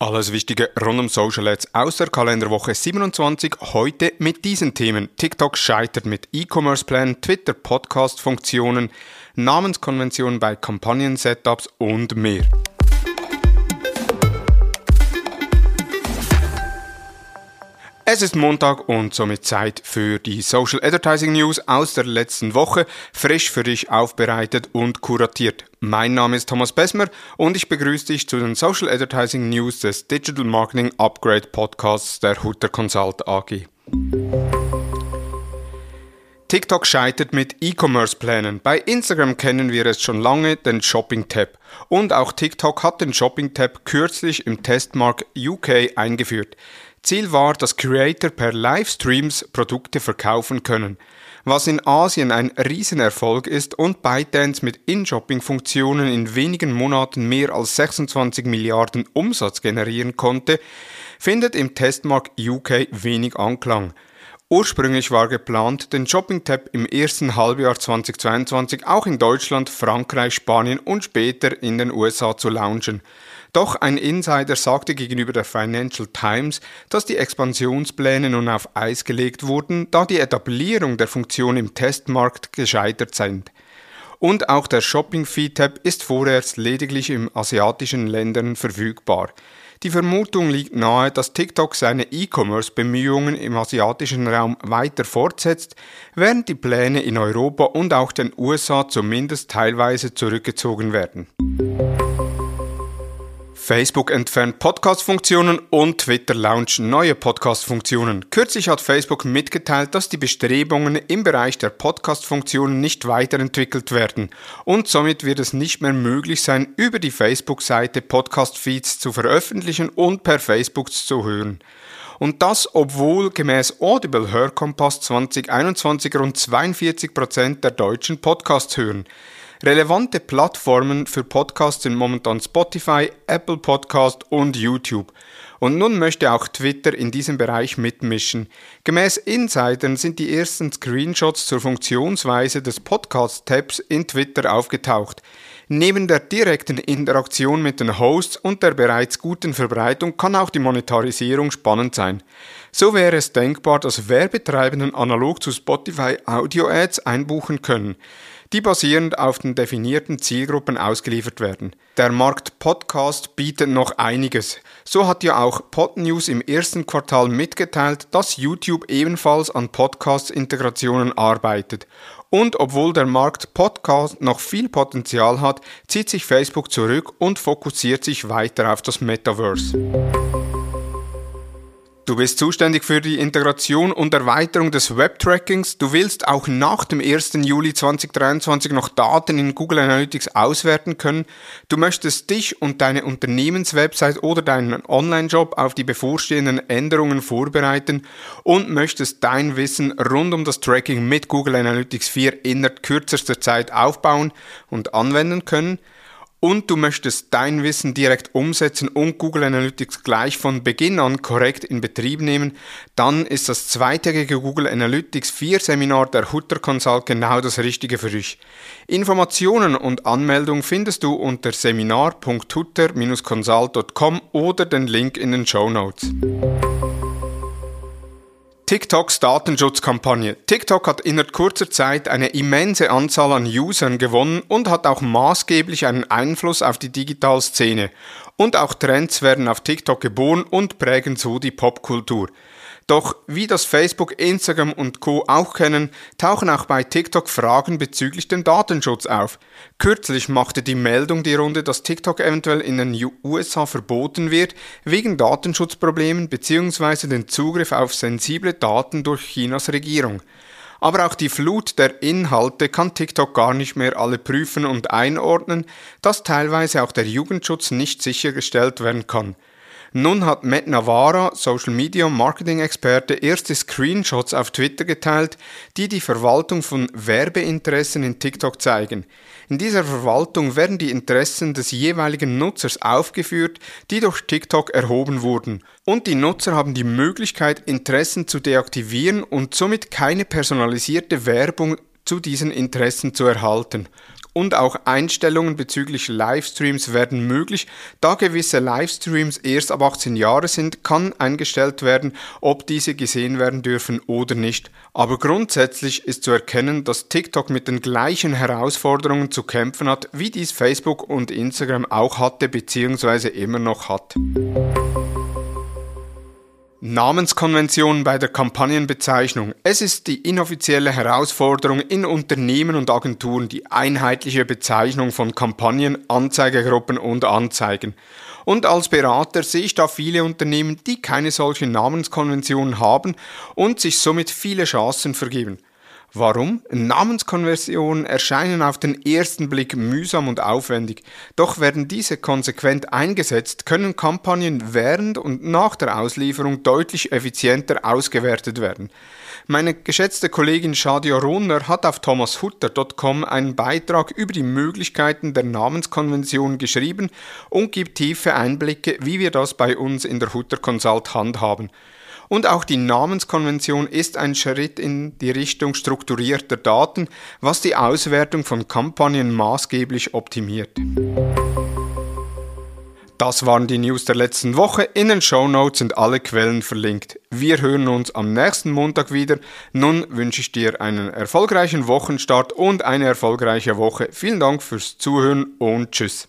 Alles Wichtige rund um Social Ads aus der Kalenderwoche 27. Heute mit diesen Themen. TikTok scheitert mit E-Commerce-Plan, Twitter Podcast-Funktionen, Namenskonventionen bei Kampagnen-Setups und mehr. Es ist Montag und somit Zeit für die Social Advertising News aus der letzten Woche, frisch für dich aufbereitet und kuratiert. Mein Name ist Thomas Besmer und ich begrüße dich zu den Social Advertising News des Digital Marketing Upgrade Podcasts der Hutter Consult AG. TikTok scheitert mit E-Commerce-Plänen. Bei Instagram kennen wir es schon lange, den Shopping-Tab. Und auch TikTok hat den Shopping-Tab kürzlich im Testmarkt UK eingeführt. Ziel war, dass Creator per Livestreams Produkte verkaufen können. Was in Asien ein Riesenerfolg ist und ByteDance mit In-Shopping-Funktionen in wenigen Monaten mehr als 26 Milliarden Umsatz generieren konnte, findet im Testmarkt UK wenig Anklang. Ursprünglich war geplant, den Shopping-Tab im ersten Halbjahr 2022 auch in Deutschland, Frankreich, Spanien und später in den USA zu launchen. Doch ein Insider sagte gegenüber der Financial Times, dass die Expansionspläne nun auf Eis gelegt wurden, da die Etablierung der Funktion im Testmarkt gescheitert sind. Und auch der Shopping Feed Tab ist vorerst lediglich in asiatischen Ländern verfügbar. Die Vermutung liegt nahe, dass TikTok seine E-Commerce-Bemühungen im asiatischen Raum weiter fortsetzt, während die Pläne in Europa und auch den USA zumindest teilweise zurückgezogen werden. Facebook entfernt Podcast-Funktionen und Twitter launchen neue Podcast-Funktionen. Kürzlich hat Facebook mitgeteilt, dass die Bestrebungen im Bereich der Podcast-Funktionen nicht weiterentwickelt werden und somit wird es nicht mehr möglich sein, über die Facebook-Seite Podcast-Feeds zu veröffentlichen und per Facebook zu hören. Und das, obwohl gemäß Audible Hörkompass 2021 rund 42 Prozent der Deutschen Podcasts hören. Relevante Plattformen für Podcasts sind momentan Spotify, Apple Podcast und YouTube. Und nun möchte auch Twitter in diesem Bereich mitmischen. Gemäß Insidern sind die ersten Screenshots zur Funktionsweise des Podcast-Tabs in Twitter aufgetaucht. Neben der direkten Interaktion mit den Hosts und der bereits guten Verbreitung kann auch die Monetarisierung spannend sein. So wäre es denkbar, dass Werbetreibenden analog zu Spotify Audio-Ads einbuchen können die basierend auf den definierten Zielgruppen ausgeliefert werden. Der Markt Podcast bietet noch einiges. So hat ja auch Podnews im ersten Quartal mitgeteilt, dass YouTube ebenfalls an Podcast-Integrationen arbeitet. Und obwohl der Markt Podcast noch viel Potenzial hat, zieht sich Facebook zurück und fokussiert sich weiter auf das Metaverse. Du bist zuständig für die Integration und Erweiterung des Web-Trackings. Du willst auch nach dem 1. Juli 2023 noch Daten in Google Analytics auswerten können. Du möchtest dich und deine Unternehmenswebsite oder deinen Online-Job auf die bevorstehenden Änderungen vorbereiten und möchtest dein Wissen rund um das Tracking mit Google Analytics 4 innerhalb kürzester Zeit aufbauen und anwenden können und du möchtest dein Wissen direkt umsetzen und Google Analytics gleich von Beginn an korrekt in Betrieb nehmen, dann ist das zweitägige Google Analytics 4 Seminar der Hutter Consult genau das Richtige für dich. Informationen und Anmeldung findest du unter seminar.hutter-consult.com oder den Link in den Show Notes. TikToks Datenschutzkampagne. TikTok hat innerhalb kurzer Zeit eine immense Anzahl an Usern gewonnen und hat auch maßgeblich einen Einfluss auf die Digitalszene. Und auch Trends werden auf TikTok geboren und prägen so die Popkultur. Doch wie das Facebook, Instagram und Co auch kennen, tauchen auch bei TikTok Fragen bezüglich dem Datenschutz auf. Kürzlich machte die Meldung die Runde, dass TikTok eventuell in den USA verboten wird, wegen Datenschutzproblemen bzw. den Zugriff auf sensible Daten durch Chinas Regierung. Aber auch die Flut der Inhalte kann TikTok gar nicht mehr alle prüfen und einordnen, dass teilweise auch der Jugendschutz nicht sichergestellt werden kann. Nun hat Matt Navarra, Social Media Marketing Experte, erste Screenshots auf Twitter geteilt, die die Verwaltung von Werbeinteressen in TikTok zeigen. In dieser Verwaltung werden die Interessen des jeweiligen Nutzers aufgeführt, die durch TikTok erhoben wurden. Und die Nutzer haben die Möglichkeit, Interessen zu deaktivieren und somit keine personalisierte Werbung zu diesen Interessen zu erhalten. Und auch Einstellungen bezüglich Livestreams werden möglich. Da gewisse Livestreams erst ab 18 Jahre sind, kann eingestellt werden, ob diese gesehen werden dürfen oder nicht. Aber grundsätzlich ist zu erkennen, dass TikTok mit den gleichen Herausforderungen zu kämpfen hat, wie dies Facebook und Instagram auch hatte bzw. immer noch hat. Namenskonvention bei der Kampagnenbezeichnung. Es ist die inoffizielle Herausforderung in Unternehmen und Agenturen die einheitliche Bezeichnung von Kampagnen, Anzeigegruppen und Anzeigen. Und als Berater sehe ich da viele Unternehmen, die keine solche Namenskonvention haben und sich somit viele Chancen vergeben. Warum? Namenskonversionen erscheinen auf den ersten Blick mühsam und aufwendig, doch werden diese konsequent eingesetzt, können Kampagnen während und nach der Auslieferung deutlich effizienter ausgewertet werden. Meine geschätzte Kollegin Shadia Runner hat auf thomashutter.com einen Beitrag über die Möglichkeiten der Namenskonvention geschrieben und gibt tiefe Einblicke, wie wir das bei uns in der Hutter Consult handhaben. Und auch die Namenskonvention ist ein Schritt in die Richtung strukturierter Daten, was die Auswertung von Kampagnen maßgeblich optimiert. Das waren die News der letzten Woche. In den Show Notes sind alle Quellen verlinkt. Wir hören uns am nächsten Montag wieder. Nun wünsche ich dir einen erfolgreichen Wochenstart und eine erfolgreiche Woche. Vielen Dank fürs Zuhören und Tschüss.